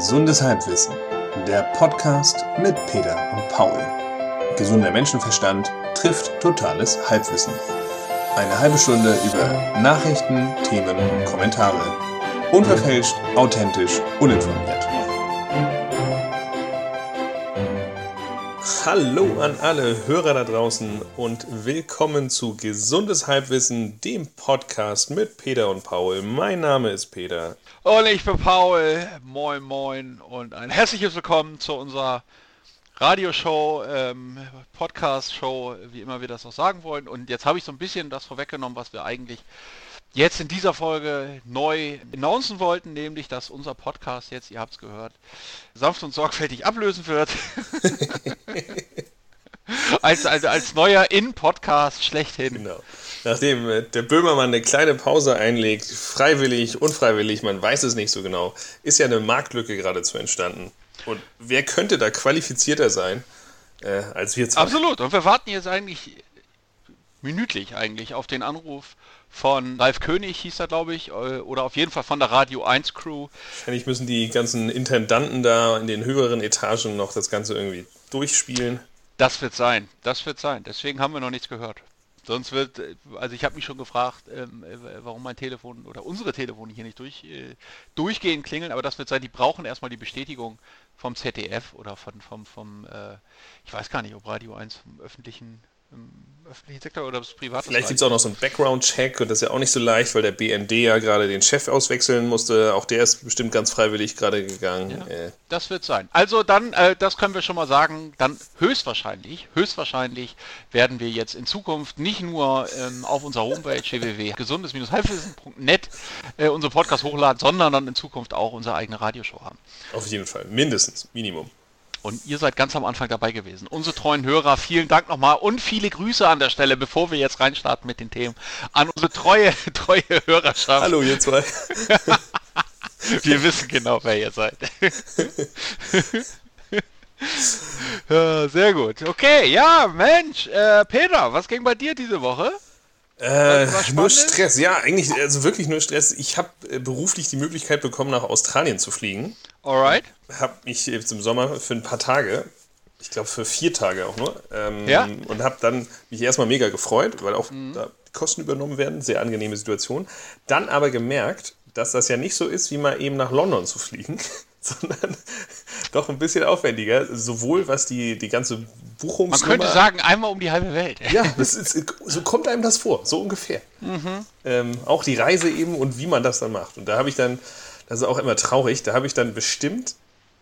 Gesundes Halbwissen, der Podcast mit Peter und Paul. Gesunder Menschenverstand trifft totales Halbwissen. Eine halbe Stunde über Nachrichten, Themen und Kommentare. Unverfälscht, authentisch, uninformiert. Hallo an alle Hörer da draußen und willkommen zu Gesundes Halbwissen, dem Podcast mit Peter und Paul. Mein Name ist Peter. Und ich bin Paul. Moin, moin und ein herzliches Willkommen zu unserer Radioshow, ähm, Podcast-Show, wie immer wir das auch sagen wollen. Und jetzt habe ich so ein bisschen das vorweggenommen, was wir eigentlich jetzt in dieser Folge neu announcen wollten, nämlich, dass unser Podcast jetzt, ihr habt es gehört, sanft und sorgfältig ablösen wird. als, als, als neuer In-Podcast schlechthin. Genau. Nachdem äh, der Böhmermann eine kleine Pause einlegt, freiwillig, unfreiwillig, man weiß es nicht so genau, ist ja eine Marktlücke geradezu entstanden. Und wer könnte da qualifizierter sein äh, als wir zwei? Absolut. Und wir warten jetzt eigentlich minütlich eigentlich auf den Anruf von Ralf König hieß er, glaube ich, äh, oder auf jeden Fall von der Radio 1 Crew. Wahrscheinlich müssen die ganzen Intendanten da in den höheren Etagen noch das Ganze irgendwie durchspielen. Das wird sein, das wird sein. Deswegen haben wir noch nichts gehört. Sonst wird, äh, also ich habe mich schon gefragt, ähm, äh, warum mein Telefon oder unsere Telefone hier nicht durch, äh, durchgehend klingeln, aber das wird sein, die brauchen erstmal die Bestätigung vom ZDF oder von, vom, vom äh, ich weiß gar nicht, ob Radio 1 vom öffentlichen im öffentlichen Sektor oder das private Vielleicht gibt es auch noch so einen Background-Check und das ist ja auch nicht so leicht, weil der BND ja gerade den Chef auswechseln musste. Auch der ist bestimmt ganz freiwillig gerade gegangen. Ja, äh. Das wird sein. Also dann, äh, das können wir schon mal sagen, dann höchstwahrscheinlich, höchstwahrscheinlich werden wir jetzt in Zukunft nicht nur ähm, auf unserer Homepage www.gesundes-halbwissen.net äh, unsere Podcast hochladen, sondern dann in Zukunft auch unsere eigene Radioshow haben. Auf jeden Fall, mindestens, Minimum. Und ihr seid ganz am Anfang dabei gewesen. Unsere treuen Hörer, vielen Dank nochmal und viele Grüße an der Stelle, bevor wir jetzt reinstarten mit den Themen, an unsere treue, treue Hörerschaft. Hallo ihr zwei. wir wissen genau, wer ihr seid. ja, sehr gut. Okay, ja, Mensch, äh, Peter, was ging bei dir diese Woche? Äh, nur Stress, ja, eigentlich, also wirklich nur Stress. Ich habe äh, beruflich die Möglichkeit bekommen, nach Australien zu fliegen. Alright. Habe mich jetzt im Sommer für ein paar Tage, ich glaube für vier Tage auch nur, ähm, ja? und habe dann mich erstmal mega gefreut, weil auch mhm. da Kosten übernommen werden, sehr angenehme Situation. Dann aber gemerkt, dass das ja nicht so ist, wie mal eben nach London zu fliegen, sondern doch ein bisschen aufwendiger, sowohl was die, die ganze Buchungs... Man könnte sagen, einmal um die halbe Welt. Ja, ist, so kommt einem das vor, so ungefähr. Mhm. Ähm, auch die Reise eben und wie man das dann macht. Und da habe ich dann, das ist auch immer traurig, da habe ich dann bestimmt,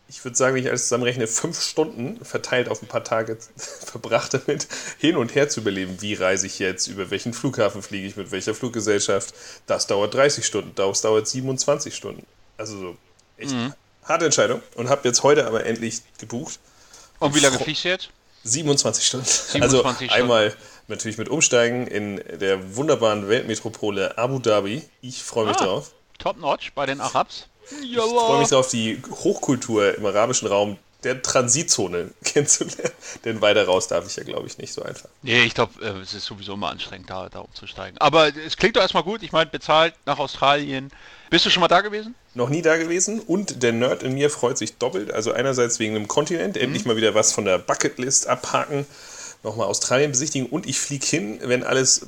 ich würde sagen, wenn ich alles zusammenrechne, fünf Stunden verteilt auf ein paar Tage verbracht damit, hin und her zu überleben. Wie reise ich jetzt, über welchen Flughafen fliege ich, mit welcher Fluggesellschaft. Das dauert 30 Stunden, das dauert 27 Stunden. Also so echt mhm. Harte Entscheidung. Und habe jetzt heute aber endlich gebucht. Und wie lange fliegst du jetzt? 27 Stunden. 27 also Stunden. einmal natürlich mit Umsteigen in der wunderbaren Weltmetropole Abu Dhabi. Ich freue mich ah, drauf. Top Notch bei den Arabs. Ich freue mich auf die Hochkultur im arabischen Raum der Transitzone kennenzulernen. Denn weiter raus darf ich ja, glaube ich, nicht so einfach. Nee, ich glaube, äh, es ist sowieso mal anstrengend, da, da umzusteigen. Aber es klingt doch erstmal gut. Ich meine, bezahlt nach Australien. Bist du schon mal da gewesen? Noch nie da gewesen. Und der Nerd in mir freut sich doppelt. Also einerseits wegen dem Kontinent, endlich mhm. mal wieder was von der Bucketlist abhaken nochmal Australien besichtigen und ich fliege hin, wenn alles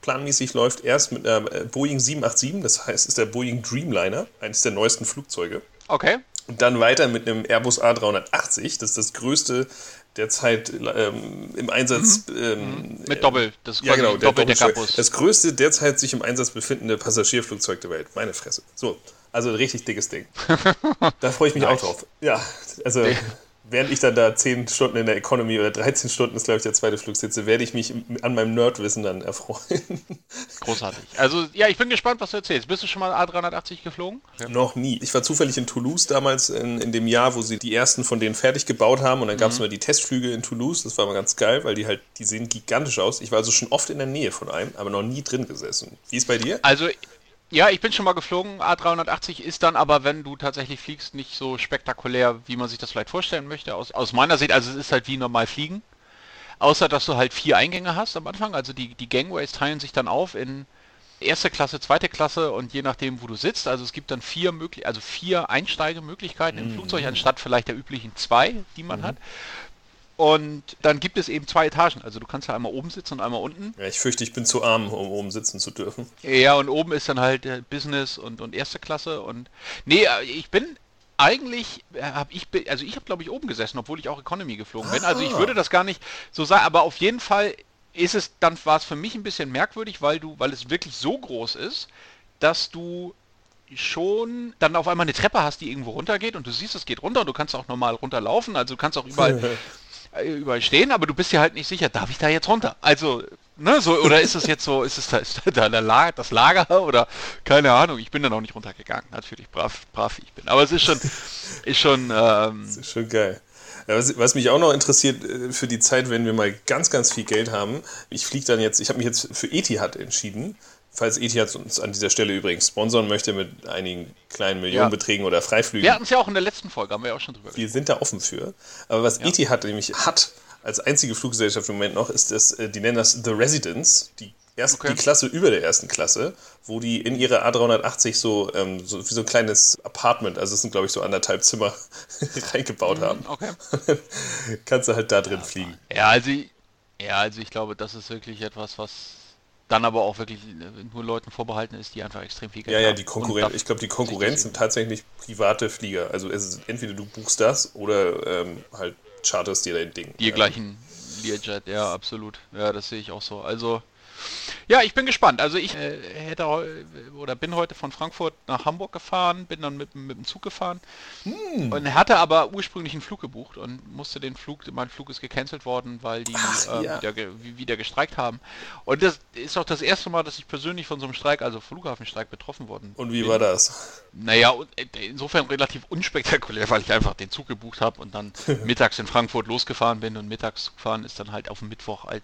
planmäßig läuft, erst mit einer äh, Boeing 787, das heißt, ist der Boeing Dreamliner, eines der neuesten Flugzeuge. Okay. Und dann weiter mit einem Airbus A380, das ist das größte derzeit ähm, im Einsatz. Mhm. Ähm, mhm. mit Doppel, das ja, genau, der Doppeldeckerbus. Das größte derzeit sich im Einsatz befindende Passagierflugzeug der Welt. Meine Fresse. So, also ein richtig dickes Ding. da freue ich mich nice. auch drauf. Ja, also während ich dann da 10 Stunden in der Economy oder 13 Stunden ist, glaube ich, der zweite Flug sitze, werde ich mich an meinem Nerdwissen dann erfreuen. Großartig. Also, ja, ich bin gespannt, was du erzählst. Bist du schon mal A380 geflogen? Ja. Noch nie. Ich war zufällig in Toulouse damals, in, in dem Jahr, wo sie die ersten von denen fertig gebaut haben. Und dann gab es mhm. mal die Testflüge in Toulouse. Das war mal ganz geil, weil die halt, die sehen gigantisch aus. Ich war also schon oft in der Nähe von einem, aber noch nie drin gesessen. Wie ist bei dir? Also, ja, ich bin schon mal geflogen. A380 ist dann aber, wenn du tatsächlich fliegst, nicht so spektakulär, wie man sich das vielleicht vorstellen möchte. Aus, aus meiner Sicht, also es ist halt wie normal fliegen. Außer, dass du halt vier Eingänge hast am Anfang. Also die, die Gangways teilen sich dann auf in, erste Klasse, zweite Klasse und je nachdem, wo du sitzt. Also es gibt dann vier möglich, also vier Einsteigemöglichkeiten im Flugzeug anstatt vielleicht der üblichen zwei, die man hat. Und dann gibt es eben zwei Etagen. Also du kannst ja einmal oben sitzen und einmal unten. Ja, ich fürchte, ich bin zu arm, um oben sitzen zu dürfen. Ja, und oben ist dann halt äh, Business und, und erste Klasse. Und nee, äh, ich bin eigentlich, habe ich, also ich habe glaube ich oben gesessen, obwohl ich auch Economy geflogen bin. Also ich Ah. würde das gar nicht so sagen, aber auf jeden Fall ist es, dann war es für mich ein bisschen merkwürdig, weil du, weil es wirklich so groß ist, dass du schon dann auf einmal eine Treppe hast, die irgendwo runtergeht und du siehst, es geht runter und du kannst auch normal runterlaufen, also du kannst auch überall äh, überall stehen, aber du bist dir halt nicht sicher, darf ich da jetzt runter? Also, ne, so, oder ist es jetzt so, ist es da, ist da Lager, das Lager oder keine Ahnung, ich bin dann auch nicht runtergegangen, natürlich, brav, brav ich bin. Aber es ist schon, ist schon, ähm, ist schon geil. Ja, Was, was mich auch noch interessiert äh, für die Zeit, wenn wir mal ganz, ganz viel Geld haben, ich fliege dann jetzt, ich habe mich jetzt für Etihad entschieden. Falls Etihad uns an dieser Stelle übrigens sponsern möchte mit einigen kleinen Millionenbeträgen oder Freiflügen. wir hatten es ja auch in der letzten Folge, haben wir ja auch schon drüber Wir sind da offen für. Aber was Etihad nämlich hat, als einzige Fluggesellschaft im Moment noch, ist das, äh, die nennen das The Residence, die, erst, Okay. die Klasse über der ersten Klasse, wo die in ihre A380 so, ähm, so wie so ein kleines Apartment, also es sind glaube ich so anderthalb Zimmer reingebaut haben. Okay. Kannst du halt da drin fliegen. Ja, also, ja, also ich glaube, das ist wirklich etwas, was dann aber auch wirklich äh, nur Leuten vorbehalten ist, die einfach extrem viel Geld Ja, haben. ja, die Und Konkurrenz, ich glaube, die Konkurrenz sind tatsächlich private Flieger. Also es ist, entweder du buchst das oder ähm, halt charterst dir dein Ding. Die Ja. gleichen Learjet, ja, absolut. Ja, das sehe ich auch so. Also, ja, ich bin gespannt. Also ich äh, hätte oder bin heute von Frankfurt nach Hamburg gefahren, bin dann mit, mit dem Zug gefahren Hm. und hatte aber ursprünglich einen Flug gebucht und musste den Flug, mein Flug ist gecancelt worden, weil die Ach, ähm, ja. wieder, wieder gestreikt haben. Und das ist auch das erste Mal, dass ich persönlich von so einem Streik, also Flughafenstreik, betroffen worden Und wie war das? naja, äh, insofern relativ unspektakulär, weil ich einfach den Zug gebucht habe und dann mittags in Frankfurt losgefahren bin und mittags fahren ist dann halt auf dem Mittwoch halt,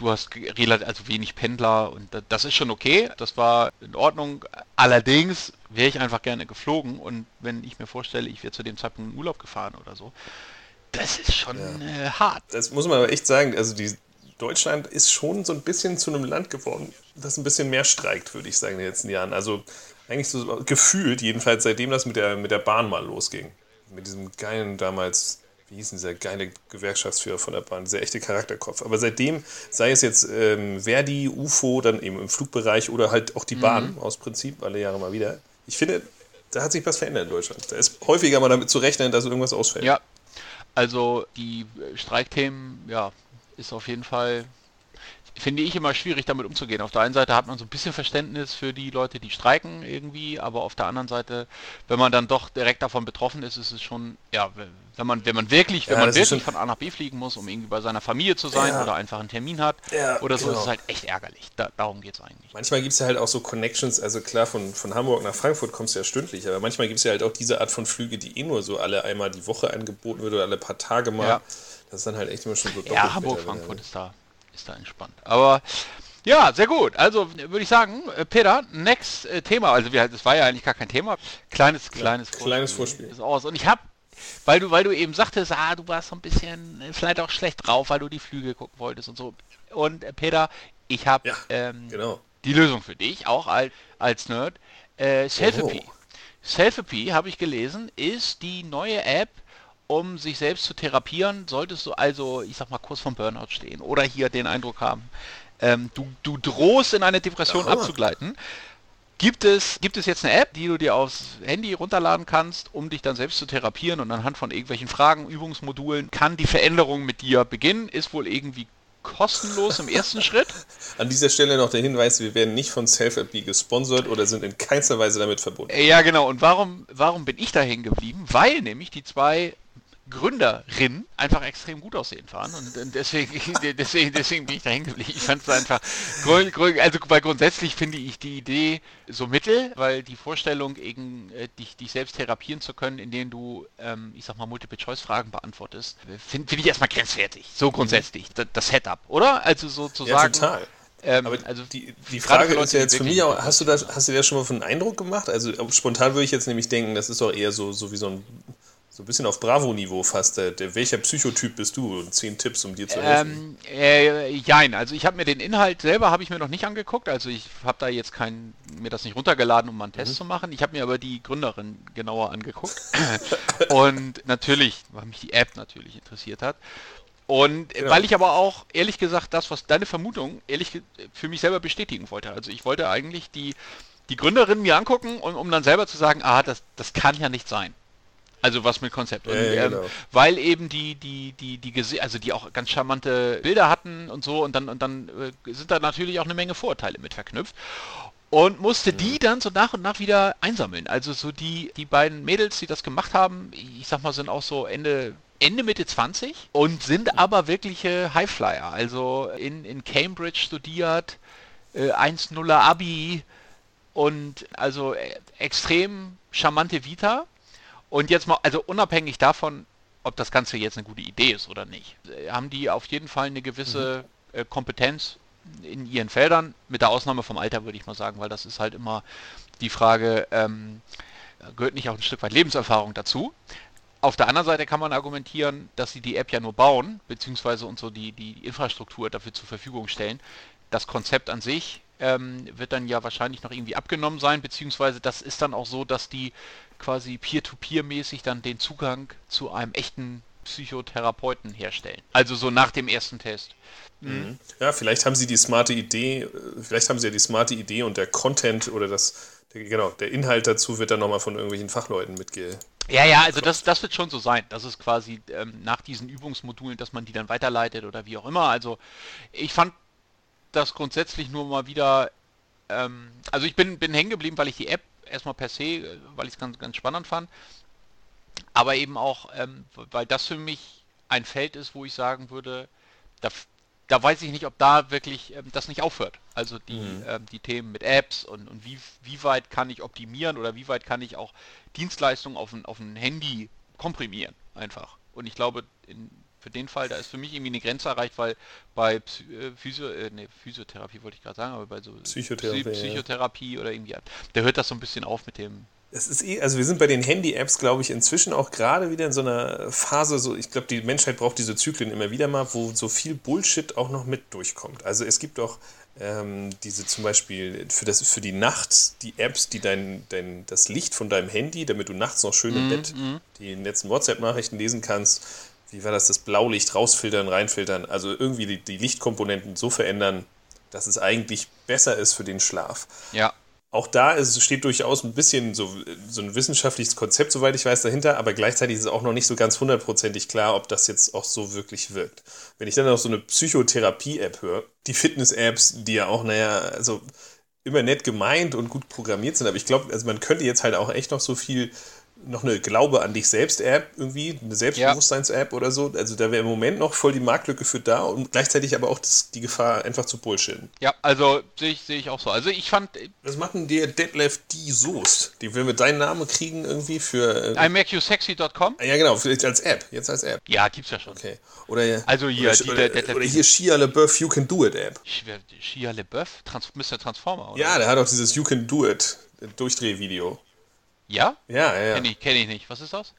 du hast relativ also wenig Pendler und da- das ist schon okay, das war in Ordnung. Allerdings wäre ich einfach gerne geflogen und wenn ich mir vorstelle, ich wäre zu dem Zeitpunkt in Urlaub gefahren oder so, das ist schon äh, hart. Das muss man aber echt sagen. Also die Deutschland ist schon so ein bisschen zu einem Land geworden, das ein bisschen mehr streikt, würde ich sagen, in den letzten Jahren. Also eigentlich so gefühlt, jedenfalls seitdem das mit der, mit der Bahn mal losging. Mit diesem geilen damals, wie hieß denn dieser geile Gewerkschaftsführer von der Bahn, dieser echte Charakterkopf. Aber seitdem, sei es jetzt ähm, Verdi, UFO, dann eben im Flugbereich oder halt auch die Bahn aus Prinzip, alle Jahre mal wieder. Ich finde, da hat sich was verändert in Deutschland. Da ist häufiger mal damit zu rechnen, dass irgendwas ausfällt. Ja, also die Streikthemen, ja, ist auf jeden Fall, finde ich immer schwierig damit umzugehen. Auf der einen Seite hat man so ein bisschen Verständnis für die Leute, die streiken irgendwie, aber auf der anderen Seite, wenn man dann doch direkt davon betroffen ist, ist es schon, ja, wenn man, wenn man wirklich, wenn Ja, man wirklich von A nach B fliegen muss, um irgendwie bei seiner Familie zu sein Ja. oder einfach einen Termin hat Ja, oder so, genau. ist es halt echt ärgerlich. Da, darum geht es eigentlich. Manchmal gibt es ja halt auch so Connections, also klar, von, von Hamburg nach Frankfurt kommst du ja stündlich, aber manchmal gibt es ja halt auch diese Art von Flüge, die eh nur so alle einmal die Woche angeboten wird oder alle paar Tage mal. Ja. Das ist dann halt echt immer schon so doppelt Ja, Hamburg, bitter, wenn Frankfurt er- ist da, ist da entspannt. Aber ja, sehr gut. Also würde ich sagen, äh, Peter, next äh, Thema. Also wir, das war ja eigentlich gar kein Thema. Kleines, kleines, kleines Vorspiel. Ist aus. Und ich habe, weil du, weil du eben sagtest, ah, du warst so ein bisschen äh, vielleicht auch schlecht drauf, weil du die Flüge gucken wolltest und so. Und Peter, ich habe Ja, ähm, Genau. die Lösung für dich, auch als, als Nerd. Äh, Selfie. Selfie, habe ich gelesen, ist die neue App, um sich selbst zu therapieren. Solltest du also, ich sag mal, kurz vom Burnout stehen oder hier den Eindruck haben, ähm, du, du drohst in eine Depression Aha. abzugleiten. Gibt es, gibt es jetzt eine App, die du dir aufs Handy runterladen kannst, um dich dann selbst zu therapieren und anhand von irgendwelchen Fragen, Übungsmodulen kann die Veränderung mit dir beginnen? Ist wohl irgendwie kostenlos im ersten Schritt. An dieser Stelle noch der Hinweis, wir werden nicht von Self-App gesponsert oder sind in keinster Weise damit verbunden. Ja, genau. Und warum, warum bin ich da hängen geblieben? Weil nämlich die zwei Gründerinnen einfach extrem gut aussehen waren und, deswegen, deswegen, deswegen bin ich da hängen geblieben. Ich fand es einfach, also weil grundsätzlich finde ich die Idee so mittel, weil die Vorstellung, eben, äh, dich, dich selbst therapieren zu können, indem du, ähm, ich sag mal, Multiple-Choice-Fragen beantwortest, finde find ich erstmal grenzwertig. So grundsätzlich, das, das Setup, oder? Also sozusagen. Ja, total. Ähm, Aber also die, die Frage Leute, ist ja jetzt für mich auch, hast du, das, hast du dir das schon mal für einen Eindruck gemacht? Also spontan würde ich jetzt nämlich denken, das ist auch eher so, so wie so ein, So ein bisschen auf Bravo-Niveau fast. Der, der, welcher Psychotyp bist du? Und zehn Tipps, um dir zu helfen. Ähm, äh, jein, also ich habe mir den Inhalt selber habe ich mir noch nicht angeguckt. Also ich habe da jetzt kein, mir das nicht runtergeladen, um mal einen Test mhm. zu machen. Ich habe mir aber die Gründerin genauer angeguckt. und natürlich, weil mich die App natürlich interessiert hat. Und genau. weil ich aber auch, ehrlich gesagt, das, was deine Vermutung, ehrlich für mich selber bestätigen wollte. Also ich wollte eigentlich die, die Gründerin mir angucken, um, um dann selber zu sagen, ah, das, das kann ja nicht sein. Also was mit Konzept. Und, ja, ähm, genau. weil eben die, die, die, die, also die auch ganz charmante Bilder hatten und so und dann, und dann äh, sind da natürlich auch eine Menge Vorteile mit verknüpft. Und musste mhm. die dann so nach und nach wieder einsammeln. Also so die, die beiden Mädels, die das gemacht haben, ich sag mal, sind auch so Ende Ende Mitte 20 und sind aber wirkliche Highflyer. Also in, in Cambridge studiert, äh, 1-0er Abi und also äh, extrem charmante Vita. Und jetzt mal, also unabhängig davon, ob das Ganze jetzt eine gute Idee ist oder nicht, haben die auf jeden Fall eine gewisse mhm. äh, Kompetenz in ihren Feldern, mit der Ausnahme vom Alter, würde ich mal sagen, weil das ist halt immer die Frage, ähm, gehört nicht auch ein Stück weit Lebenserfahrung dazu. Auf der anderen Seite kann man argumentieren, dass sie die App ja nur bauen, beziehungsweise uns so die, die Infrastruktur dafür zur Verfügung stellen. Das Konzept an sich ähm, wird dann ja wahrscheinlich noch irgendwie abgenommen sein, beziehungsweise das ist dann auch so, dass die quasi peer-to-peer-mäßig dann den Zugang zu einem echten Psychotherapeuten herstellen. Also so nach dem ersten Test. Mhm. mhm. Ja, vielleicht haben sie die smarte Idee, vielleicht haben sie ja die smarte Idee und der Content oder das, der, genau, der Inhalt dazu wird dann nochmal von irgendwelchen Fachleuten mitge. Ja, ja, also das, das wird schon so sein. Das ist quasi ähm, nach diesen Übungsmodulen, dass man die dann weiterleitet oder wie auch immer. Also ich fand das grundsätzlich nur mal wieder, ähm, also ich bin, bin hängen geblieben, weil ich die App erstmal per se, äh, weil ich es ganz, ganz spannend fand, aber eben auch, ähm, weil das für mich ein Feld ist, wo ich sagen würde, da, da weiß ich nicht, ob da wirklich ähm, das nicht aufhört. Also die, mhm. ähm, die Themen mit Apps und, und wie, wie weit kann ich optimieren oder wie weit kann ich auch Dienstleistungen auf ein, auf ein Handy komprimieren einfach. Und ich glaube, in, für den Fall, da ist für mich irgendwie eine Grenze erreicht, weil bei Psy äh, Physio, äh, nee, Physiotherapie wollte ich gerade sagen, aber bei so Psychotherapie, Psy Psychotherapie ja. oder irgendwie, da hört das so ein bisschen auf mit dem. Es ist eh, also wir sind bei den Handy-Apps, glaube ich, inzwischen auch gerade wieder in so einer Phase, so ich glaube, die Menschheit braucht diese Zyklen immer wieder mal, wo so viel Bullshit auch noch mit durchkommt. Also es gibt auch ähm, diese zum Beispiel für, das, für die Nacht die Apps, die dein, dein, das Licht von deinem Handy, damit du nachts noch schön im mm, Bett mm. die letzten WhatsApp-Nachrichten lesen kannst, wie war das, das Blaulicht rausfiltern, reinfiltern, also irgendwie die, die Lichtkomponenten so verändern, dass es eigentlich besser ist für den Schlaf. Ja. Auch da ist, steht durchaus ein bisschen so, so ein wissenschaftliches Konzept, soweit ich weiß, dahinter, aber gleichzeitig ist es auch noch nicht so ganz hundertprozentig klar, ob das jetzt auch so wirklich wirkt. Wenn ich dann noch so eine Psychotherapie-App höre, die Fitness-Apps, die ja auch, naja, also immer nett gemeint und gut programmiert sind, aber ich glaube, also man könnte jetzt halt auch echt noch so viel noch eine Glaube an dich selbst App irgendwie, eine Selbstbewusstseins-App oder so. Also da wäre im Moment noch voll die Marktlücke für da und gleichzeitig aber auch das, die Gefahr, einfach zu bullshitten. Ja, also sehe ich, seh ich auch so. Also ich fand. Was macht denn der Detlef D. Soest? Die will mit deinen Namen kriegen irgendwie für. Äh, IMakeYouSexy.com? Ja, genau, vielleicht als App, jetzt als App. Ja, gibt's ja schon. Okay. Oder, also hier, oder, die, oder, der, der, oder hier Shia LeBeouf You Can Do It App. Shia LeBeouf? Trans Mr. Transformer, oder? Ja, der hat auch dieses You Can Do It Durchdrehvideo. Ja? Ja, ja. Kenne ich, kenn ich nicht. Was ist das?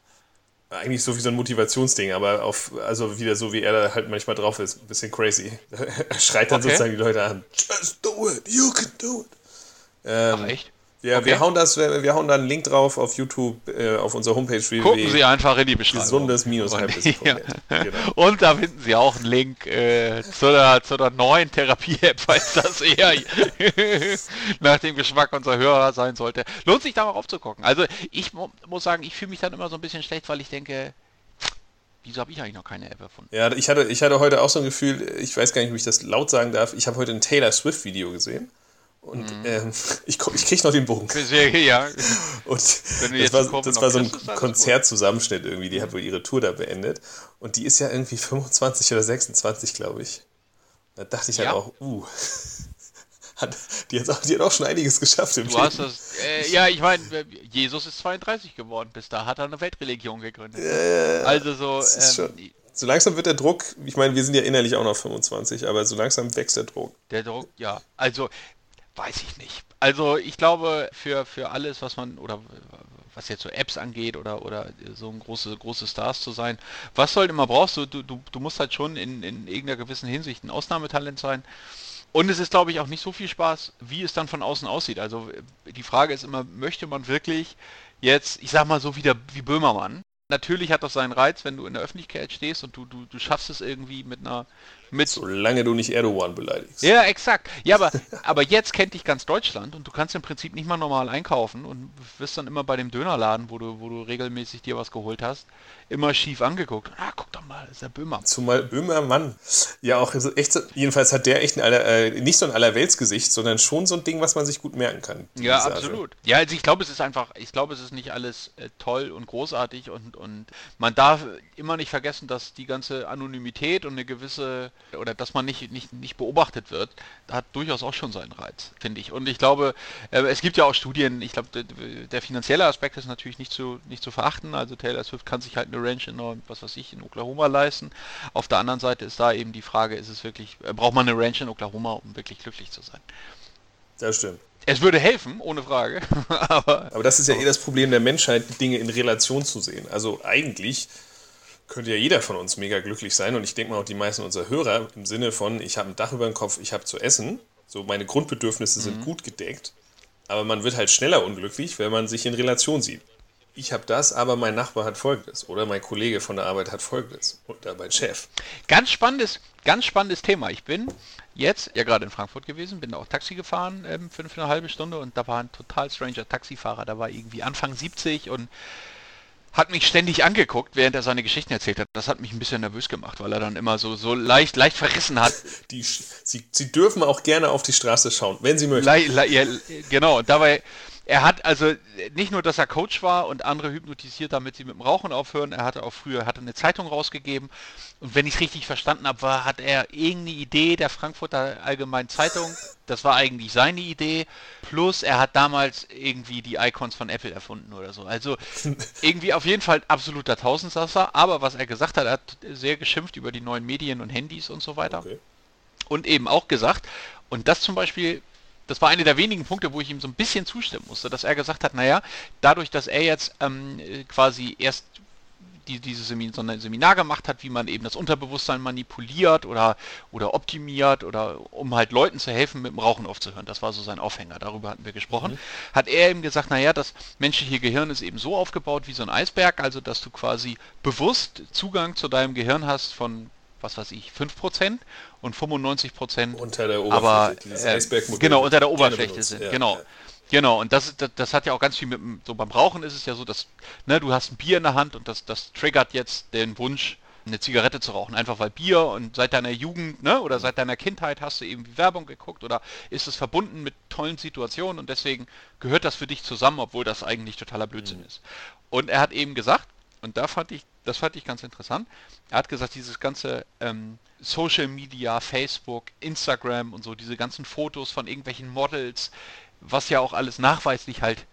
Eigentlich so wie so ein Motivationsding, aber auf, also wieder so wie er da halt manchmal drauf ist. Ein bisschen crazy. er schreit dann okay. sozusagen die Leute an. Just do it, you can do it. Ähm, Ach echt? Ja, okay. wir hauen das, wir hauen da einen Link drauf auf YouTube, äh, auf unserer Homepage. Gucken Sie einfach in die Beschreibung. Gesundes minus genau. und da finden Sie auch einen Link äh, zu, der, zu der neuen Therapie-App, falls das eher nach dem Geschmack unserer Hörer sein sollte. Lohnt sich da mal aufzugucken. Also ich mu muss sagen, ich fühle mich dann immer so ein bisschen schlecht, weil ich denke, Wieso habe ich eigentlich noch keine App erfunden? Ja, ich hatte, ich hatte heute auch so ein Gefühl, ich weiß gar nicht, ob ich das laut sagen darf. Ich habe heute ein Taylor Swift-Video gesehen. Und mhm. ähm, ich, ich kriege noch den Bogen. Ja. Und das war, das war so ein Konzertzusammenschnitt irgendwie. Die hat wohl ihre Tour da beendet. Und die ist ja irgendwie 25 oder 26, glaube ich. Da dachte ich halt ja. auch, uh. Hat, die, hat auch, die hat auch schon einiges geschafft im du Leben. Hast das, äh, ja, ich meine, Jesus ist 32 geworden. Bis da hat er eine Weltreligion gegründet. Äh, also so. Ähm, so langsam wird der Druck, ich meine, wir sind ja innerlich auch noch 25, aber so langsam wächst der Druck. Der Druck, ja. Also Weiß ich nicht. Also ich glaube, für, für alles, was man, oder was jetzt so Apps angeht oder, oder so ein große, große Stars zu sein. Was du halt immer brauchst, du, du, du musst halt schon in, in irgendeiner gewissen Hinsicht ein Ausnahmetalent sein. Und es ist, glaube ich, auch nicht so viel Spaß, wie es dann von außen aussieht. Also die Frage ist immer, möchte man wirklich jetzt, ich sag mal so wieder wie Böhmermann, natürlich hat das seinen Reiz, wenn du in der Öffentlichkeit stehst und du, du, du schaffst es irgendwie mit einer mit Solange du nicht Erdogan beleidigst. Ja, exakt. Ja, aber, aber jetzt kennt dich ganz Deutschland und du kannst im Prinzip nicht mal normal einkaufen und wirst dann immer bei dem Dönerladen, wo du, wo du regelmäßig dir was geholt hast, immer schief angeguckt. Ah, guck doch mal, ist der Böhmer. Zumal Böhmermann. Ja, auch echt, jedenfalls hat der echt ein aller, äh, nicht so ein Allerweltsgesicht, sondern schon so ein Ding, was man sich gut merken kann. Ja, absolut. Ja, also ich glaube, es ist einfach, ich glaube, es ist nicht alles äh, toll und großartig und, und man darf immer nicht vergessen, dass die ganze Anonymität und eine gewisse oder dass man nicht, nicht, nicht beobachtet wird, hat durchaus auch schon seinen Reiz, finde ich. Und ich glaube, äh, es gibt ja auch Studien, ich glaube, der, der, finanzielle Aspekt ist natürlich nicht zu, nicht zu verachten. Also Taylor Swift kann sich halt eine Ranch in, was weiß ich, in Oklahoma leisten. Auf der anderen Seite ist da eben die Frage, ist es wirklich, äh, braucht man eine Ranch in Oklahoma, um wirklich glücklich zu sein? Das stimmt. Es würde helfen, ohne Frage. aber, aber das ist ja eh das Problem der Menschheit, Dinge in Relation zu sehen. Also eigentlich könnte ja jeder von uns mega glücklich sein und ich denke mal auch die meisten unserer Hörer im Sinne von, ich habe ein Dach über dem Kopf, ich habe zu essen, so meine Grundbedürfnisse mhm. sind gut gedeckt, aber man wird halt schneller unglücklich, wenn man sich in Relation sieht. Ich habe das, aber mein Nachbar hat Folgendes oder mein Kollege von der Arbeit hat Folgendes oder mein Chef. Ganz spannendes, ganz spannendes Thema. Ich bin jetzt ja gerade in Frankfurt gewesen, bin auch Taxi gefahren ähm, für, eine halbe Stunde und da war ein total stranger Taxifahrer, da war irgendwie Anfang 70 und hat mich ständig angeguckt, während er seine Geschichten erzählt hat. Das hat mich ein bisschen nervös gemacht, weil er dann immer so, so leicht, leicht verrissen hat. Die, sie, sie dürfen auch gerne auf die Straße schauen, wenn sie möchten. Le, le, ja, genau, und dabei er hat also nicht nur, dass er Coach war und andere hypnotisiert, damit sie mit dem Rauchen aufhören, er hatte auch früher hatte eine Zeitung rausgegeben und wenn ich es richtig verstanden habe, war, hat er irgendeine Idee der Frankfurter Allgemeinen Zeitung, das war eigentlich seine Idee, plus er hat damals irgendwie die Icons von Apple erfunden oder so. Also irgendwie auf jeden Fall absoluter Tausendsasser, aber was er gesagt hat, er hat sehr geschimpft über die neuen Medien und Handys und so weiter. Okay. Und eben auch gesagt, und das zum Beispiel das war einer der wenigen Punkte, wo ich ihm so ein bisschen zustimmen musste, dass er gesagt hat, naja, dadurch, dass er jetzt ähm, quasi erst die, dieses Seminar, so Seminar gemacht hat, wie man eben das Unterbewusstsein manipuliert oder, oder optimiert oder um halt Leuten zu helfen, mit dem Rauchen aufzuhören. Das war so sein Aufhänger, darüber hatten wir gesprochen. Mhm. Hat er eben gesagt, naja, das menschliche Gehirn ist eben so aufgebaut wie so ein Eisberg, also dass du quasi bewusst Zugang zu deinem Gehirn hast von was weiß ich, 5% und 95% unter der Oberfläche, aber, äh, Genau, unter der Oberfläche sind, ja, genau. Ja. Genau, und das, das, das, hat ja auch ganz viel mit so beim Rauchen ist es ja so, dass ne, du hast ein Bier in der Hand und das, das triggert jetzt den Wunsch, eine Zigarette zu rauchen, einfach weil Bier und seit deiner Jugend ne, oder seit deiner Kindheit hast du eben Werbung geguckt oder ist es verbunden mit tollen Situationen und deswegen gehört das für dich zusammen, obwohl das eigentlich totaler Blödsinn mhm. ist. Und er hat eben gesagt, und da fand ich, das fand ich ganz interessant. Er hat gesagt, dieses ganze ähm, Social Media, Facebook, Instagram und so, diese ganzen Fotos von irgendwelchen Models, was ja auch alles nachweislich halt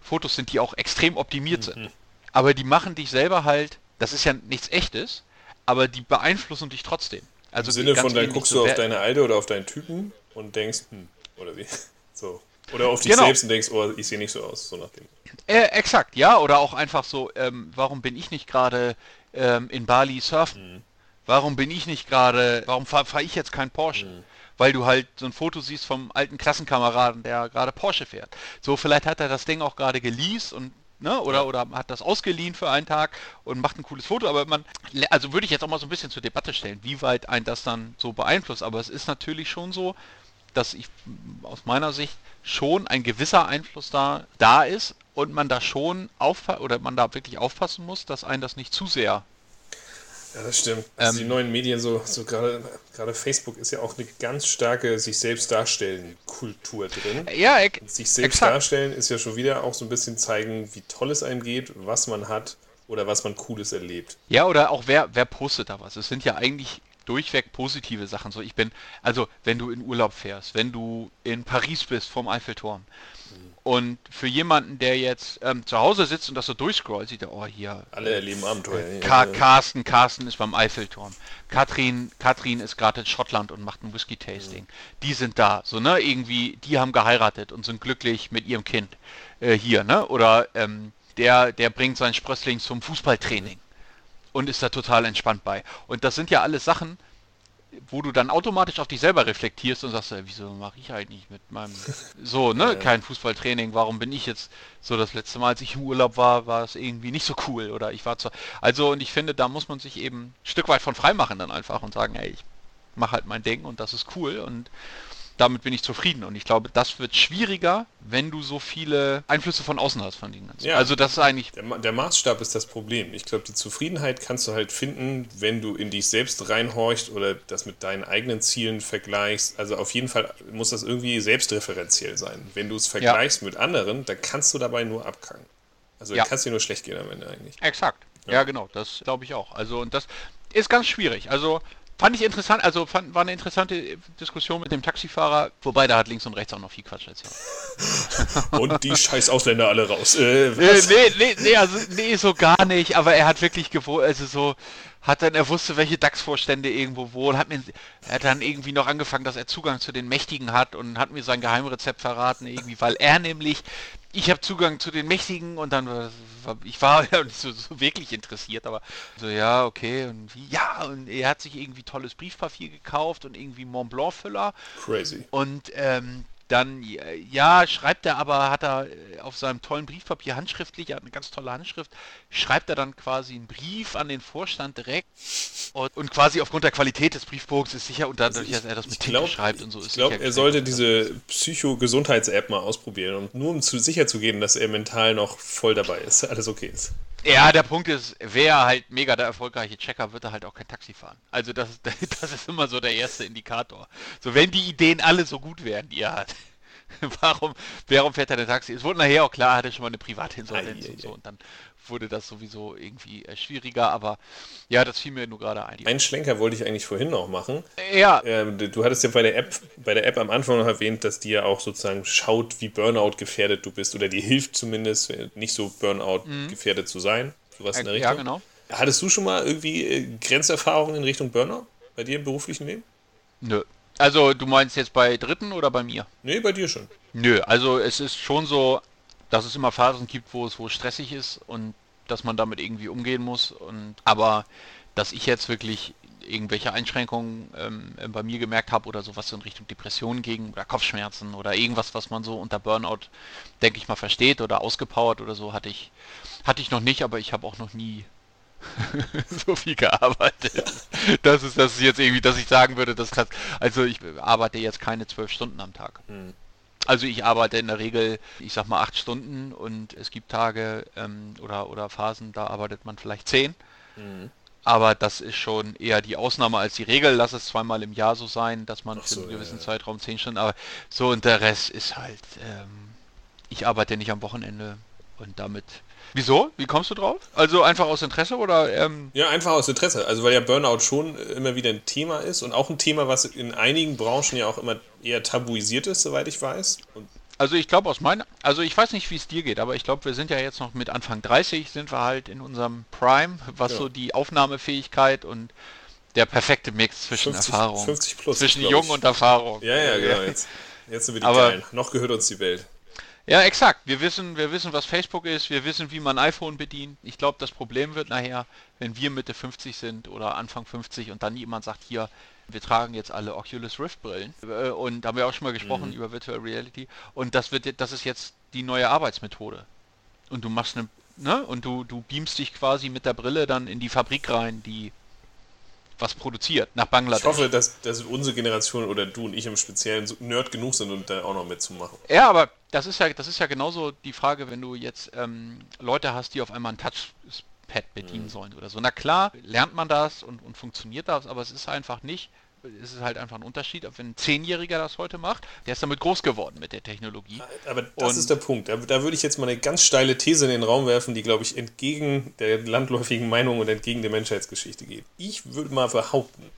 Fotos sind, die auch extrem optimiert mhm. sind. Aber die machen dich selber halt, das ist ja nichts echtes, aber die beeinflussen dich trotzdem. Also Im Sinne von, dann guckst du auf deine Alte oder auf deinen Typen und denkst, hm, oder wie? So. Oder auf dich genau. selbst und denkst, oh, ich sehe nicht so aus, so nach dem. Äh, exakt, ja, oder auch einfach so, ähm, warum bin ich nicht gerade ähm, in Bali surfen? Mhm. Warum bin ich nicht gerade, warum fahre fahr ich jetzt kein Porsche? Mhm. Weil du halt so ein Foto siehst vom alten Klassenkameraden, der gerade Porsche fährt. So, vielleicht hat er das Ding auch gerade geleast und Ne, oder, ja. oder hat das ausgeliehen für einen Tag und macht ein cooles Foto, aber man, also würde ich jetzt auch mal so ein bisschen zur Debatte stellen, wie weit ein das dann so beeinflusst, aber es ist natürlich schon so, dass ich aus meiner Sicht schon ein gewisser Einfluss da, da ist und man da schon aufpassen oder man da wirklich aufpassen muss, dass einen das nicht zu sehr ja, das stimmt. Also ähm, die neuen Medien, so, so gerade, gerade Facebook ist ja auch eine ganz starke sich selbst darstellen Kultur drin. Ja, ex sich selbst exakt. darstellen ist ja schon wieder auch so ein bisschen zeigen, wie toll es einem geht, was man hat oder was man Cooles erlebt. Ja, oder auch wer, wer postet da was. Es sind ja eigentlich durchweg positive Sachen. So, ich bin, also wenn du in Urlaub fährst, wenn du in Paris bist vom Eiffelturm mhm. und für jemanden, der jetzt ähm, zu Hause sitzt und das so durchscrollt, sieht er, oh hier. Alle erleben Abenteuer. Ka Carsten, Carsten ist beim Eiffelturm. Katrin, Katrin ist gerade in Schottland und macht ein Whisky-Tasting. Mhm. Die sind da, so, ne, irgendwie, die haben geheiratet und sind glücklich mit ihrem Kind äh, hier, ne, oder, ähm, der, der bringt seinen Sprössling zum Fußballtraining und ist da total entspannt bei. Und das sind ja alles Sachen, wo du dann automatisch auf dich selber reflektierst und sagst, ja, wieso mache ich eigentlich mit meinem so, ne, ja. kein Fußballtraining, warum bin ich jetzt so das letzte Mal, als ich im Urlaub war, war es irgendwie nicht so cool oder ich war zu Also und ich finde, da muss man sich eben ein Stück weit von frei machen dann einfach und sagen, ey, ich mache halt mein Ding und das ist cool und damit bin ich zufrieden. Und ich glaube, das wird schwieriger, wenn du so viele Einflüsse von außen hast von den ganzen. Ja, also das ist eigentlich. Der, der, Maßstab ist das Problem. Ich glaube, die Zufriedenheit kannst du halt finden, wenn du in dich selbst reinhorchst oder das mit deinen eigenen Zielen vergleichst. Also auf jeden Fall muss das irgendwie selbstreferenziell sein. Wenn du es vergleichst ja. mit anderen, dann kannst du dabei nur abkacken. Also ja. kannst dir nur schlecht gehen am Ende eigentlich. Exakt. Ja, ja genau, das glaube ich auch. Also und das ist ganz schwierig. Also Fand ich interessant, also fand, war eine interessante Diskussion mit dem Taxifahrer, wobei da hat links und rechts auch noch viel Quatsch erzählt. und die scheiß Ausländer alle raus. Äh, äh, nee, nee, nee, also, nee, so gar nicht, aber er hat wirklich gewohnt, also so, hat dann, er wusste, welche DAX-Vorstände irgendwo wohnen, hat mir, er hat dann irgendwie noch angefangen, dass er Zugang zu den Mächtigen hat und hat mir sein Geheimrezept verraten, irgendwie, weil er nämlich, ich habe Zugang zu den Mächtigen und dann, ich war ja nicht so, so, wirklich interessiert, aber so, ja, okay, und wie, ja, und er hat sich irgendwie tolles Briefpapier gekauft und irgendwie Mont Blanc-Füller. Crazy. Und ähm, dann, ja, schreibt er aber, hat er äh, auf seinem tollen Briefpapier handschriftlich, er hat eine ganz tolle Handschrift, schreibt er dann quasi einen Brief an den Vorstand direkt und, und quasi aufgrund der Qualität des Briefbogens ist sicher und dadurch, dass er das mit Tinte schreibt und so ist Ich glaube, er sollte diese Psycho-Gesundheits-App mal ausprobieren und nur um zu sicher zu gehen, dass er mental noch voll dabei ist, alles okay ist. Ja, der Punkt ist, wer halt mega der erfolgreiche Checker, wird er halt auch kein Taxi fahren. Also das, das ist immer so der erste Indikator. So, wenn die Ideen alle so gut wären, die er hat, warum, warum fährt er ein Taxi? Es wurde nachher auch klar, er hatte schon mal eine Privatinsolvenz und so und dann wurde das sowieso irgendwie äh, schwieriger, aber ja, das fiel mir nur gerade ein. Einen Schlenker wollte ich eigentlich vorhin noch machen. Ja. Ähm, du hattest ja bei der App, bei der App am Anfang noch erwähnt, dass die ja auch sozusagen schaut, wie Burnout gefährdet du bist oder die hilft zumindest, nicht so Burnout mhm. gefährdet zu sein. Sowas in der Richtung. Ja, genau. Hattest du schon mal irgendwie äh, Grenzerfahrungen in Richtung Burnout bei dir im beruflichen Leben? Nö. Also du meinst jetzt bei Dritten oder bei mir? Nee, bei dir schon. Nö, also es ist schon so, dass es immer Phasen gibt, wo es wo stressig ist und dass man damit irgendwie umgehen muss. Und aber dass ich jetzt wirklich irgendwelche Einschränkungen ähm, bei mir gemerkt habe oder sowas in Richtung Depressionen gegen oder Kopfschmerzen oder irgendwas, was man so unter Burnout, denke ich mal, versteht oder ausgepowert oder so, hatte ich, hatte ich noch nicht, aber ich habe auch noch nie so viel gearbeitet. Das ist das ist jetzt irgendwie, dass ich sagen würde, dass also ich arbeite jetzt keine zwölf Stunden am Tag. Mhm. Also ich arbeite in der Regel, ich sag mal, acht Stunden und es gibt Tage ähm, oder, oder Phasen, da arbeitet man vielleicht zehn. Mhm. Aber das ist schon eher die Ausnahme als die Regel. Lass es zweimal im Jahr so sein, dass man so, für einen gewissen ja, Zeitraum zehn Stunden, aber so und der Rest ist halt, ähm, ich arbeite nicht am Wochenende und damit Wieso? Wie kommst du drauf? Also einfach aus Interesse oder? Ähm ja, einfach aus Interesse. Also weil ja Burnout schon immer wieder ein Thema ist und auch ein Thema, was in einigen Branchen ja auch immer eher tabuisiert ist, soweit ich weiß. Und also ich glaube aus meiner, also ich weiß nicht, wie es dir geht, aber ich glaube, wir sind ja jetzt noch mit Anfang 30, sind wir halt in unserem Prime, was ja. so die Aufnahmefähigkeit und der perfekte Mix zwischen 50, Erfahrung, 50 plus, zwischen Jung und Erfahrung. Ja, ja, genau. Jetzt, jetzt sind wir die aber, Geilen. Noch gehört uns die Welt. Ja, exakt. Wir wissen, wir wissen, was Facebook ist, wir wissen, wie man iPhone bedient. Ich glaube, das Problem wird nachher, wenn wir Mitte 50 sind oder Anfang 50 und dann jemand sagt, hier, wir tragen jetzt alle Oculus Rift Brillen äh, und da haben wir auch schon mal gesprochen mhm. über Virtual Reality und das wird das ist jetzt die neue Arbeitsmethode. Und du machst eine ne und du du beamst dich quasi mit der Brille dann in die Fabrik rein, die was produziert nach Bangladesch. Ich hoffe, dass, dass unsere Generation oder du und ich im Speziellen so nerd genug sind, um da auch noch mitzumachen. Ja, aber das ist ja, das ist ja genauso die Frage, wenn du jetzt ähm, Leute hast, die auf einmal ein Touchpad bedienen mhm. sollen oder so. Na klar, lernt man das und, und funktioniert das, aber es ist einfach nicht es ist halt einfach ein Unterschied, ob wenn ein Zehnjähriger das heute macht, der ist damit groß geworden mit der Technologie. Aber das und ist der Punkt. Da, da, würde ich jetzt mal eine ganz steile These in den Raum werfen, die, glaube ich, entgegen der landläufigen Meinung und entgegen der Menschheitsgeschichte geht. Ich würde mal behaupten,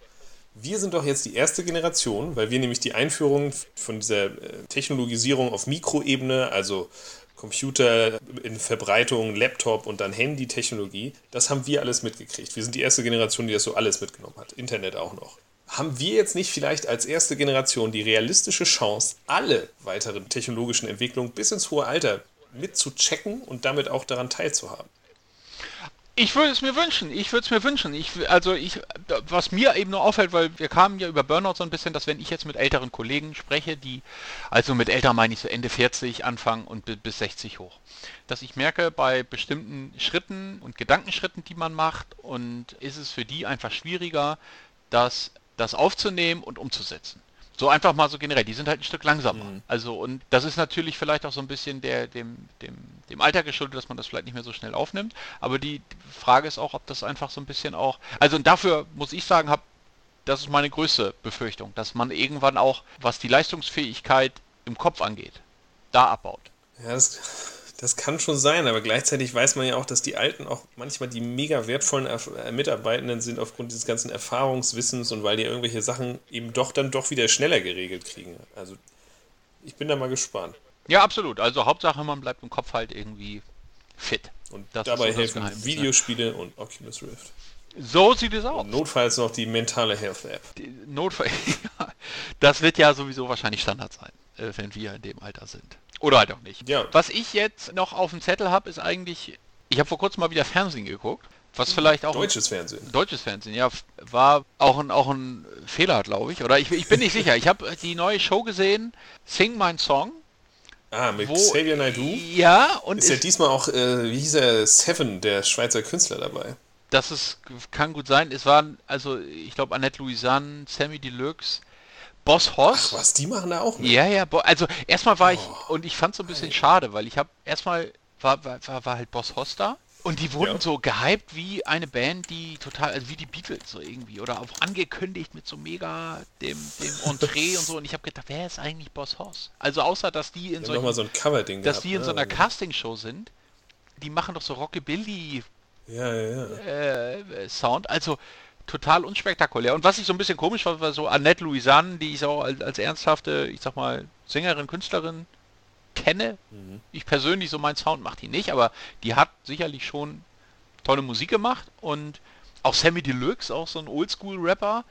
wir sind doch jetzt die erste Generation, weil wir nämlich die Einführung von dieser äh, Technologisierung auf Mikroebene, also Computer in Verbreitung, Laptop und dann Handy-Technologie, das haben wir alles mitgekriegt. Wir sind die erste Generation, die das so alles mitgenommen hat. Internet auch noch haben wir jetzt nicht vielleicht als erste Generation die realistische Chance, alle weiteren technologischen Entwicklungen bis ins hohe Alter mitzuchecken und damit auch daran teilzuhaben. Ich würde es mir wünschen. Ich würde es mir wünschen. Ich, also ich, was mir eben nur auffällt, weil wir kamen ja über Burnout so ein bisschen, dass wenn ich jetzt mit älteren Kollegen spreche, die, also mit älter meine ich so Ende 40, Anfang und bis 60 hoch, dass ich merke, bei bestimmten Schritten und Gedankenschritten, die man macht, und ist es für die einfach schwieriger, das, das aufzunehmen und umzusetzen. So einfach mal so generell, die sind halt ein Stück langsamer. Mhm. Also und das ist natürlich vielleicht auch so ein bisschen der, dem, dem, dem Alter geschuldet, dass man das vielleicht nicht mehr so schnell aufnimmt. Aber die Frage ist auch, ob das einfach so ein bisschen auch. Also und dafür muss ich sagen, habe das ist meine größte Befürchtung, dass man irgendwann auch, was die Leistungsfähigkeit im Kopf angeht, da abbaut. Ja, das das kann schon sein, aber gleichzeitig weiß man ja auch, dass die Alten auch manchmal die mega wertvollen äh, Mitarbeitenden sind aufgrund dieses ganzen Erfahrungswissens und weil die irgendwelche Sachen eben doch dann doch wieder schneller geregelt kriegen. Also ich bin da mal gespannt. Ja, absolut. Also Hauptsache, man bleibt im Kopf halt irgendwie fit. Und das dabei helfen ne? Videospiele ne? und Oculus Rift. So sieht es aus. Und notfalls noch die mentale Health App. Die Notfall, das wird ja sowieso wahrscheinlich Standard sein, äh, wenn wir in dem Alter sind. Oder halt auch nicht. Ja. Was ich jetzt noch auf dem Zettel habe, ist eigentlich, ich habe vor kurzem mal wieder Fernsehen geguckt. Was vielleicht auch. Deutsches Fernsehen. Deutsches Fernsehen, ja. War auch ein, auch ein Fehler, glaube ich. Oder ich, ich bin nicht sicher. Ich habe die neue Show gesehen, Sing My Song. Ah, mit wo, Xavier Naidoo? Ja, und. Ist ja diesmal auch, äh, wie hieß er, Seven, der Schweizer Künstler dabei. Das ist, kann gut sein. Es waren, also, ich glaube, Annette Louisanne, Sammy Deluxe, Boss Hoss. Ach was, die machen da auch mit? Ja, ja, also erstmal war ich, oh. und ich fand es so ein bisschen schade, weil ich habe erstmal, war, war, war halt Boss Hoss da. Und die wurden ja. so gehypt wie eine Band, die total, also wie die Beatles so irgendwie. Oder auch angekündigt mit so mega dem, dem Entree und so. Und ich habe gedacht, wer ist eigentlich Boss Hoss? Also außer, dass die in so, so ein Cover-Ding dass gehabt, die in so einer. Castingshow sind, die machen doch so Rockabilly ja, ja, ja. Äh, Sound. Also total unspektakulär. Und was ich so ein bisschen komisch fand, war so Annette Louisanne, die ich auch als, als ernsthafte, ich sag mal, Sängerin, Künstlerin kenne. Mhm. Ich persönlich, so mein Sound macht die nicht, aber die hat sicherlich schon tolle Musik gemacht und auch Sammy Deluxe, auch so ein Oldschool-Rapper,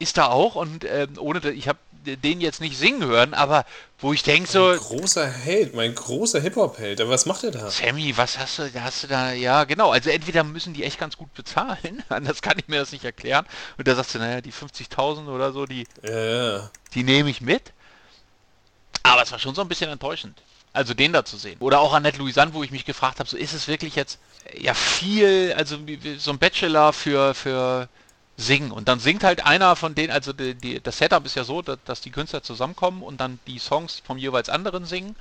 ist da auch und äh, ohne, ich habe den jetzt nicht singen hören, aber wo ich denke so... Mein großer Held, mein großer Hip-Hop-Held, was macht er da? Sammy, was hast du, hast du da, ja genau, also entweder müssen die echt ganz gut bezahlen, anders kann ich mir das nicht erklären, und da sagst du, naja, die 50.000 oder so, die, ja. die nehme ich mit, aber es war schon so ein bisschen enttäuschend. Also den da zu sehen. Oder auch Annette Louisanne, wo ich mich gefragt habe, so ist es wirklich jetzt ja viel, also so ein Bachelor für, für singen. Und dann singt halt einer von denen, also die, die, das Setup ist ja so, dass, dass, die Künstler zusammenkommen und dann die Songs vom jeweils anderen singen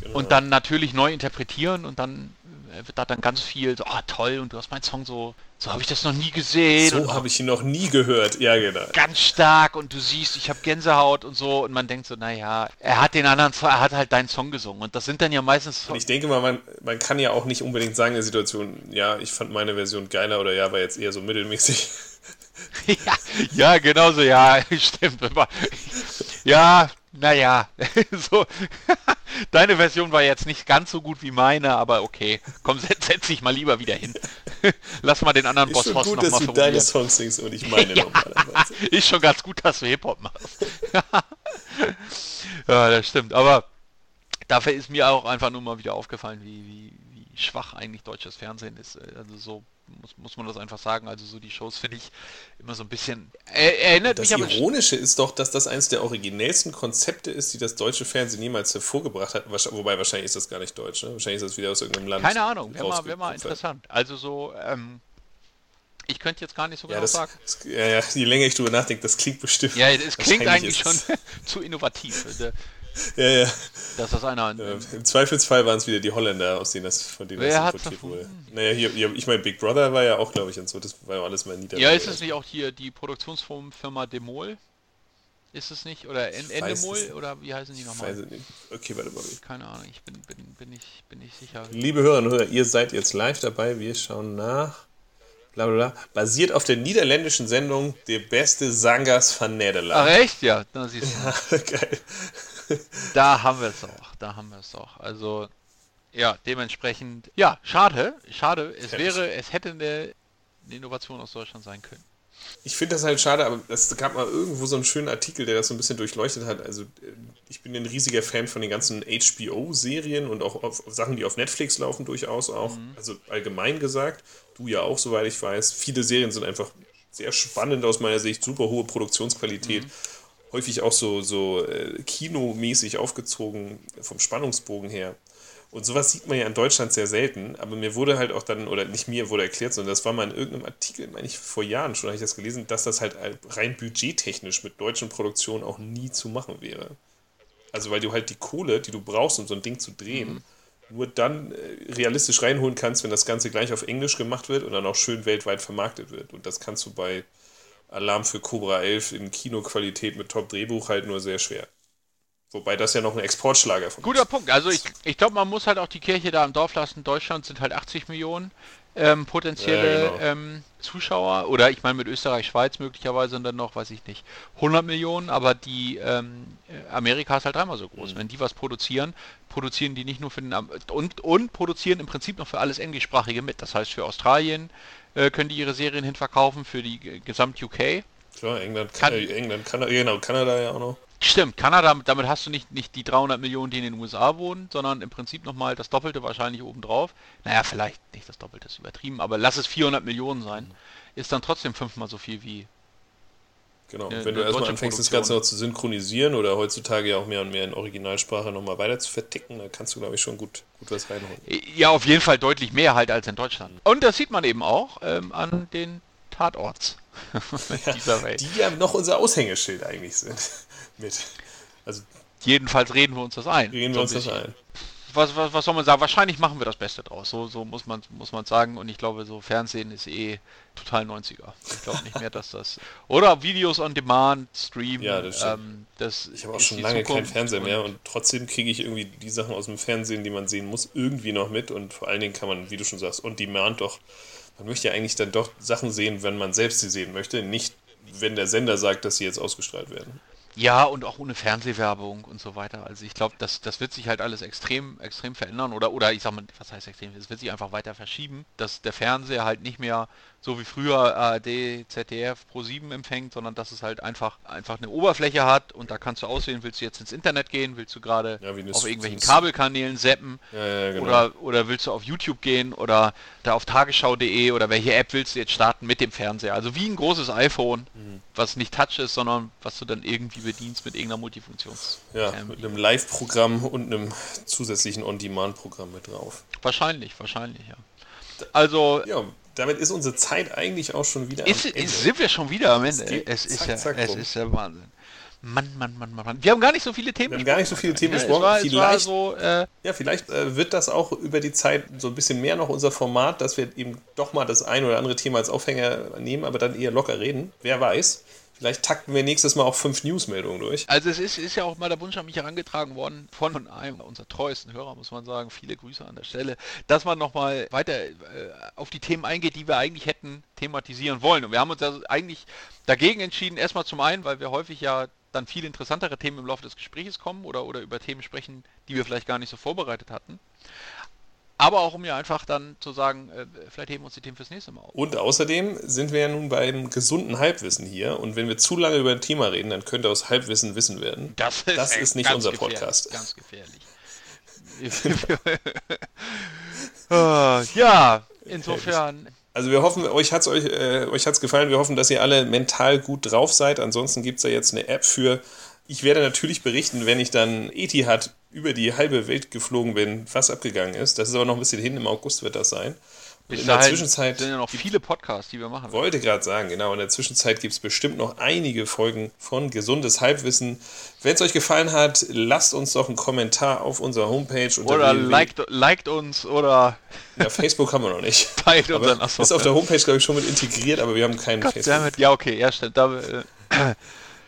genau. und dann natürlich neu interpretieren und dann äh, wird da dann ganz viel so, oh toll, und du hast meinen Song so, so habe ich das noch nie gesehen. So habe ich ihn noch nie gehört, ja genau. Ganz stark und du siehst, ich habe Gänsehaut und so und man denkt so, naja, er hat den anderen, er hat halt deinen Song gesungen und das sind dann ja meistens... Und ich denke mal, man, man kann ja auch nicht unbedingt sagen in der Situation, ja, ich fand meine Version geiler oder ja, war jetzt eher so mittelmäßig. ja, ja, genau so, ja, stimmt. Ja, naja, so. Deine Version war jetzt nicht ganz so gut wie meine, aber okay. Komm, setz, setz dich mal lieber wieder hin. Lass mal den anderen Boss Hoss noch mal dass du deine Songs singst und ich meine ja, normalerweise. Ist schon ganz gut, dass du Hip-Hop machst. ja, das stimmt. Aber dafür ist mir auch einfach nur mal wieder aufgefallen, wie, wie, wie schwach eigentlich deutsches Fernsehen ist. Also so muss, muss man das einfach sagen. Also so die Shows finde ich immer so ein bisschen. Er, erinnert das mich. Das Ironische ist doch, dass das eines der originellsten Konzepte ist, die das deutsche Fernsehen jemals hervorgebracht hat. Wobei wahrscheinlich ist das gar nicht deutsch. Ne? Wahrscheinlich ist das wieder aus irgendeinem Land. Keine Ahnung, wäre mal, wär mal interessant. Also so. Ähm, ich könnte jetzt gar nicht so ja, genau das, sagen. Das, ja, ja, je länger ich drüber nachdenke, das klingt bestimmt. Ja, es klingt eigentlich schon zu innovativ. Ja, ja. Dass das einer. Ja, Im Zweifelsfall waren es wieder die Holländer, aus denen das, von denen Wer das importiert wurde. Naja, hier, hier, ich meine, Big Brother war ja auch, glaube ich, und so. Das war ja alles mal nieder. Ja, ist es nicht auch hier die Produktionsfirma Demol? Ist es nicht? Oder Endemol? Oder wie heißen die nochmal? Weiß ich nicht. Okay, warte mal. Keine Ahnung, ich bin, bin, bin, ich, bin nicht sicher. Liebe Hörerinnen und Hörer, ihr seid jetzt live dabei. Wir schauen nach. Blablabla. Basiert auf der niederländischen Sendung Der beste Sangas van Nederland. Ach echt? Ja, da siehst du. Ja, geil da haben wir es auch. Da haben wir es auch. Also, ja, dementsprechend, ja, schade, schade. Es wäre, es hätte eine, eine Innovation aus Deutschland sein können. Ich finde das halt schade, aber es gab mal irgendwo so einen schönen Artikel, der das so ein bisschen durchleuchtet hat. Also, äh, ich bin ein riesiger Fan von den ganzen HBO-Serien und auch auf Sachen, die auf Netflix laufen, durchaus auch. Mhm. Also, allgemein gesagt, du ja auch, soweit ich weiß. Viele Serien sind einfach sehr spannend aus meiner Sicht, super hohe Produktionsqualität. Mhm. Häufig auch so, so äh, kinomäßig aufgezogen vom Spannungsbogen her. Und sowas sieht man ja in Deutschland sehr selten, aber mir wurde halt auch dann, oder nicht mir wurde erklärt, sondern das war mal in irgendeinem Artikel, meine ich, vor Jahren schon, habe ich das gelesen, dass das halt rein budgettechnisch mit deutschen Produktionen auch nie zu machen wäre. Also weil du halt die Kohle, die du brauchst, um so ein Ding zu drehen, mhm. nur dann äh, realistisch reinholen kannst, wenn das Ganze gleich auf Englisch gemacht wird und dann auch schön weltweit vermarktet wird. Und das kannst du bei Alarm für Cobra 11 in Kinoqualität mit Top-Drehbuch halt nur sehr schwer. Wobei das ja noch ein Exportschlager von Guter ist. Punkt. Also ich, ich glaube, man muss halt auch die Kirche da im Dorf lassen. Deutschland sind halt 80 Millionen ähm, potenzielle ja, genau. ähm, Zuschauer. Oder ich meine mit Österreich, Schweiz möglicherweise und dann noch, weiß ich nicht, 100 Millionen. Aber die ähm, Amerika ist halt dreimal so groß. Mhm. Wenn die was produzieren, produzieren die nicht nur für den... Und, und produzieren im Prinzip noch für alles Englischsprachige mit. Das heißt, für Australien äh, können die ihre Serien hinverkaufen, für die gesamt UK. Klar, England, Kann äh, England Kanada, genau, Kanada ja auch noch. Stimmt, Kanada, damit hast du nicht, nicht die 300 Millionen, die in den USA wohnen, sondern im Prinzip nochmal das Doppelte wahrscheinlich obendrauf. Naja, vielleicht nicht das Doppelte, ist übertrieben, aber lass es 400 Millionen sein. Ist dann trotzdem fünfmal so viel wie. Genau, eine, wenn du erstmal anfängst, das Ganze noch zu synchronisieren oder heutzutage ja auch mehr und mehr in Originalsprache nochmal weiter zu verticken, dann kannst du, glaube ich, schon gut, gut was reinholen. Ja, auf jeden Fall deutlich mehr halt als in Deutschland. Und das sieht man eben auch ähm, an den Tatorts dieser Welt. Die ja noch unser Aushängeschild eigentlich sind mit. Also Jedenfalls reden wir uns das ein. Reden wir uns das ein. Was, was, was soll man sagen? Wahrscheinlich machen wir das Beste draus. So, so muss man muss man sagen. Und ich glaube, so Fernsehen ist eh total 90er. Ich glaube nicht mehr, dass das. Oder Videos on Demand, Stream. Ja, das stimmt. Ähm, das ich habe auch schon lange keinen Fernseher mehr und trotzdem kriege ich irgendwie die Sachen aus dem Fernsehen, die man sehen muss, irgendwie noch mit. Und vor allen Dingen kann man, wie du schon sagst, on Demand doch. Man möchte ja eigentlich dann doch Sachen sehen, wenn man selbst sie sehen möchte, nicht wenn der Sender sagt, dass sie jetzt ausgestrahlt werden. Ja, und auch ohne Fernsehwerbung und so weiter. Also ich glaube, das, das wird sich halt alles extrem, extrem verändern. Oder, oder ich sag mal, was heißt extrem? Es wird sich einfach weiter verschieben, dass der Fernseher halt nicht mehr so wie früher ARD, ZDF, Pro7 empfängt, sondern dass es halt einfach, einfach eine Oberfläche hat und da kannst du auswählen, willst du jetzt ins Internet gehen, willst du gerade ja, auf irgendwelchen Kabelkanälen zappen ja, ja, genau. oder, oder willst du auf YouTube gehen oder da auf tagesschau.de oder welche App willst du jetzt starten mit dem Fernseher. Also wie ein großes iPhone, mhm. was nicht Touch ist, sondern was du dann irgendwie bedienst mit irgendeiner Multifunktions. Ja, ähm, mit einem Live-Programm und einem zusätzlichen On-Demand-Programm mit drauf. Wahrscheinlich, wahrscheinlich, ja. Also, ja, damit ist unsere Zeit eigentlich auch schon wieder ist, am Ende. Sind wir schon wieder am Ende? Es, ist, zack, ja, zack, es ist ja Wahnsinn. Mann, Mann, Mann, Mann, Mann. Wir haben gar nicht so viele Themen Wir haben gar nicht so viele Themen besprochen. Ja, vielleicht, so, äh ja, vielleicht äh, wird das auch über die Zeit so ein bisschen mehr noch unser Format, dass wir eben doch mal das ein oder andere Thema als Aufhänger nehmen, aber dann eher locker reden. Wer weiß. Vielleicht takten wir nächstes Mal auch fünf Newsmeldungen durch. Also es ist, ist ja auch mal der Wunsch an mich herangetragen worden von einem unserer treuesten Hörer, muss man sagen. Viele Grüße an der Stelle, dass man nochmal weiter äh, auf die Themen eingeht, die wir eigentlich hätten thematisieren wollen. Und wir haben uns also eigentlich dagegen entschieden, erstmal zum einen, weil wir häufig ja dann viel interessantere Themen im Laufe des Gesprächs kommen oder, oder über Themen sprechen, die wir vielleicht gar nicht so vorbereitet hatten aber auch um ja einfach dann zu sagen, äh, vielleicht heben wir uns die Themen fürs nächste Mal auf. Und außerdem sind wir ja nun beim gesunden Halbwissen hier und wenn wir zu lange über ein Thema reden, dann könnte aus Halbwissen Wissen werden. Das ist, das ist nicht unser Podcast. Ganz gefährlich. Ah, ja, insofern. Also wir hoffen, euch hat es euch, äh, euch hat's gefallen. Wir hoffen, dass ihr alle mental gut drauf seid. Ansonsten gibt es ja jetzt eine App für. Ich werde natürlich berichten, wenn ich dann Etihad über die halbe Welt geflogen bin, was abgegangen ist. Das ist aber noch ein bisschen hin, im August wird das sein. Und in der Zwischenzeit sind ja noch viele Podcasts, die wir machen. Wollte gerade sagen, genau. In der Zwischenzeit gibt es bestimmt noch einige Folgen von Gesundes Halbwissen. Wenn es euch gefallen hat, lasst uns doch einen Kommentar auf unserer Homepage. oder liked, liked, uns oder. Ja, Facebook haben wir noch nicht. Teilt unseren, ist auf der Homepage, glaube ich, schon mit integriert, aber wir haben keinen Gott Facebook. Damit. Ja, okay, ja, stimmt. Da, äh,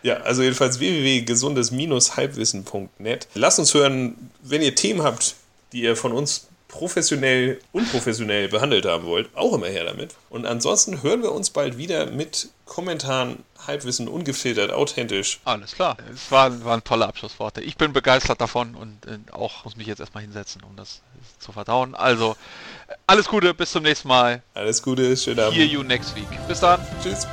Ja, also jedenfalls www.gesundes-halbwissen.net. Lasst uns hören, wenn ihr Themen habt, die ihr von uns professionell, unprofessionell behandelt haben wollt, auch immer her damit. Und ansonsten hören wir uns bald wieder mit Kommentaren, Halbwissen, ungefiltert, authentisch. Alles klar. Es waren, waren tolle Abschlussworte. Ich bin begeistert davon und äh, auch muss mich jetzt erstmal hinsetzen, um das zu verdauen. Also, alles Gute, bis zum nächsten Mal. Alles Gute, schönen Abend. See you next week. Bis dann. Tschüss.